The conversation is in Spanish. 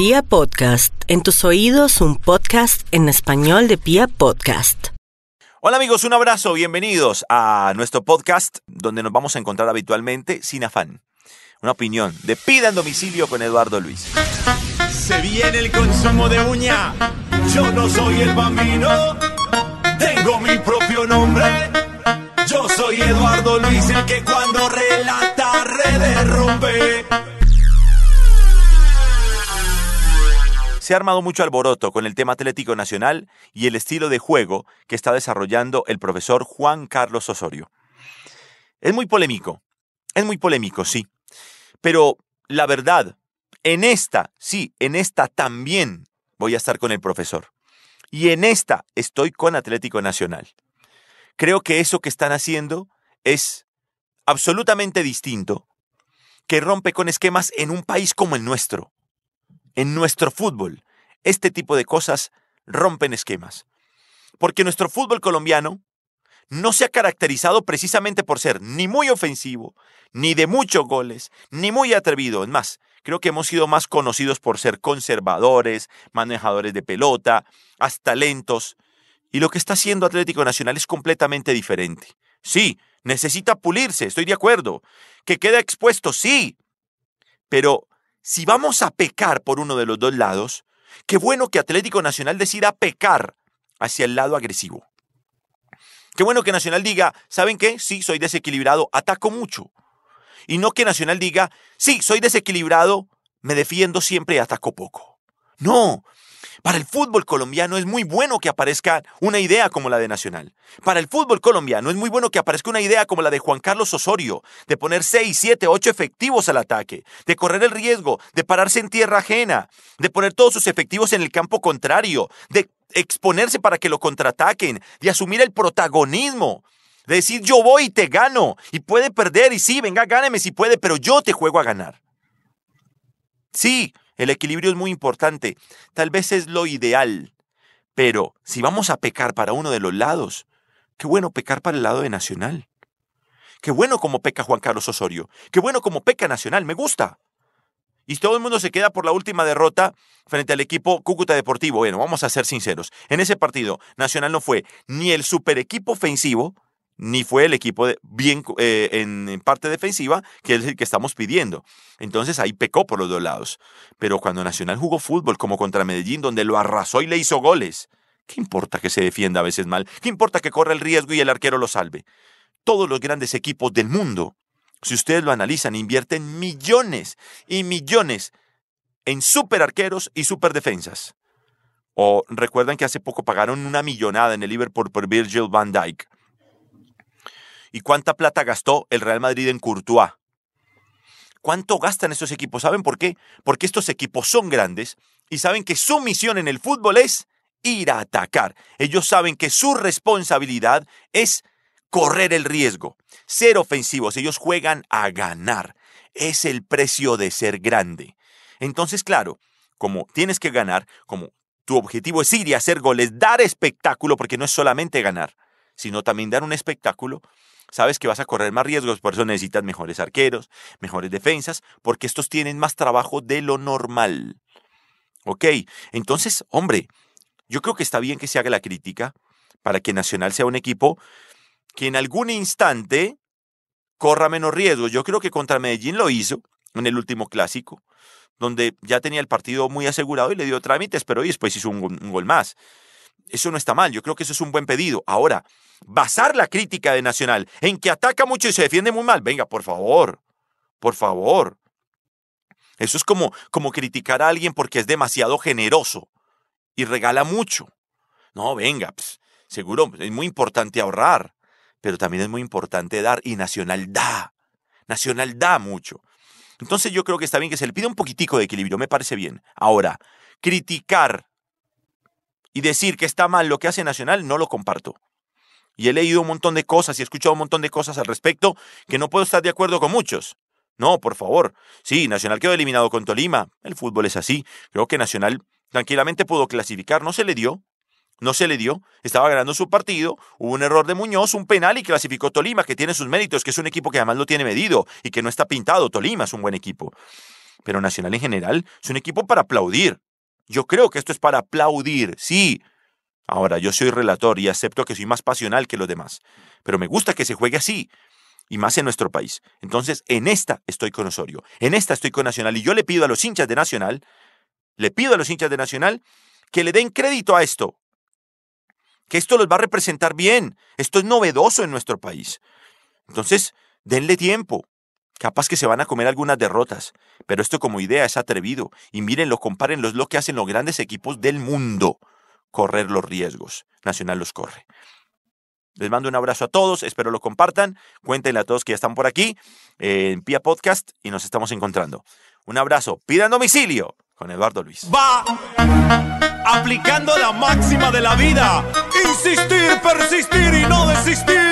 Pia Podcast, en tus oídos un podcast en español de Pia Podcast. Hola amigos, un abrazo, bienvenidos a nuestro podcast donde nos vamos a encontrar habitualmente sin afán. Una opinión de Pida en domicilio con Eduardo Luis. Se viene el consumo de uña. Yo no soy el bambino. Tengo mi propio nombre. Yo soy Eduardo Luis, el que cuando relata redes Se ha armado mucho alboroto con el tema Atlético Nacional y el estilo de juego que está desarrollando el profesor Juan Carlos Osorio. Es muy polémico, es muy polémico, sí. Pero la verdad, en esta, sí, en esta también voy a estar con el profesor. Y en esta estoy con Atlético Nacional. Creo que eso que están haciendo es absolutamente distinto, que rompe con esquemas en un país como el nuestro en nuestro fútbol. Este tipo de cosas rompen esquemas. Porque nuestro fútbol colombiano no se ha caracterizado precisamente por ser ni muy ofensivo, ni de muchos goles, ni muy atrevido. Es más, creo que hemos sido más conocidos por ser conservadores, manejadores de pelota, hasta lentos. Y lo que está haciendo Atlético Nacional es completamente diferente. Sí, necesita pulirse, estoy de acuerdo. Que queda expuesto, sí. Pero si vamos a pecar por uno de los dos lados, qué bueno que Atlético Nacional decida pecar hacia el lado agresivo. Qué bueno que Nacional diga, ¿saben qué? Sí, soy desequilibrado, ataco mucho. Y no que Nacional diga, sí, soy desequilibrado, me defiendo siempre y ataco poco. No, para el fútbol colombiano es muy bueno que aparezca una idea como la de Nacional. Para el fútbol colombiano es muy bueno que aparezca una idea como la de Juan Carlos Osorio, de poner 6, 7, 8 efectivos al ataque, de correr el riesgo, de pararse en tierra ajena, de poner todos sus efectivos en el campo contrario, de exponerse para que lo contraataquen, de asumir el protagonismo. De decir yo voy y te gano, y puede perder, y sí, venga, gáneme si puede, pero yo te juego a ganar. Sí, el equilibrio es muy importante. Tal vez es lo ideal. Pero si vamos a pecar para uno de los lados, qué bueno pecar para el lado de Nacional. Qué bueno como peca Juan Carlos Osorio. Qué bueno como peca Nacional. Me gusta. Y todo el mundo se queda por la última derrota frente al equipo Cúcuta Deportivo. Bueno, vamos a ser sinceros. En ese partido, Nacional no fue ni el super equipo ofensivo, ni fue el equipo bien eh, en parte defensiva, que es el que estamos pidiendo. Entonces ahí pecó por los dos lados. Pero cuando Nacional jugó fútbol como contra Medellín, donde lo arrasó y le hizo goles, ¿qué importa que se defienda a veces mal? ¿Qué importa que corra el riesgo y el arquero lo salve? Todos los grandes equipos del mundo, si ustedes lo analizan, invierten millones y millones en super arqueros y super defensas. O recuerdan que hace poco pagaron una millonada en el Liverpool por Virgil van Dijk ¿Y cuánta plata gastó el Real Madrid en Courtois? ¿Cuánto gastan estos equipos? ¿Saben por qué? Porque estos equipos son grandes y saben que su misión en el fútbol es ir a atacar. Ellos saben que su responsabilidad es correr el riesgo, ser ofensivos. Ellos juegan a ganar. Es el precio de ser grande. Entonces, claro, como tienes que ganar, como tu objetivo es ir y hacer goles, dar espectáculo, porque no es solamente ganar, sino también dar un espectáculo, sabes que vas a correr más riesgos, por eso necesitas mejores arqueros, mejores defensas, porque estos tienen más trabajo de lo normal. ¿Ok? Entonces, hombre, yo creo que está bien que se haga la crítica para que Nacional sea un equipo que en algún instante corra menos riesgos. Yo creo que contra Medellín lo hizo en el último clásico, donde ya tenía el partido muy asegurado y le dio trámites, pero después hizo un, un gol más. Eso no está mal, yo creo que eso es un buen pedido. Ahora, basar la crítica de Nacional en que ataca mucho y se defiende muy mal, venga, por favor, por favor. Eso es como, como criticar a alguien porque es demasiado generoso y regala mucho. No, venga, pues, seguro es muy importante ahorrar, pero también es muy importante dar y Nacional da. Nacional da mucho. Entonces yo creo que está bien que se le pida un poquitico de equilibrio, me parece bien. Ahora, criticar y decir que está mal lo que hace Nacional, no lo comparto. Y he leído un montón de cosas y he escuchado un montón de cosas al respecto que no puedo estar de acuerdo con muchos. No, por favor. Sí, Nacional quedó eliminado con Tolima. El fútbol es así. Creo que Nacional tranquilamente pudo clasificar. No se le dio. No se le dio. Estaba ganando su partido. Hubo un error de Muñoz, un penal y clasificó Tolima, que tiene sus méritos, que es un equipo que además lo tiene medido y que no está pintado. Tolima es un buen equipo. Pero Nacional en general es un equipo para aplaudir. Yo creo que esto es para aplaudir, sí. Ahora, yo soy relator y acepto que soy más pasional que los demás, pero me gusta que se juegue así, y más en nuestro país. Entonces, en esta estoy con Osorio, en esta estoy con Nacional, y yo le pido a los hinchas de Nacional, le pido a los hinchas de Nacional que le den crédito a esto, que esto los va a representar bien, esto es novedoso en nuestro país. Entonces, denle tiempo, Capaz que se van a comer algunas derrotas, pero esto como idea es atrevido. Y mírenlo, compárenlo, es lo que hacen los grandes equipos del mundo. Correr los riesgos. Nacional los corre. Les mando un abrazo a todos, espero lo compartan. Cuéntenle a todos que ya están por aquí en Pia Podcast y nos estamos encontrando. Un abrazo, pidan domicilio con Eduardo Luis. Va aplicando la máxima de la vida. Insistir, persistir y no desistir.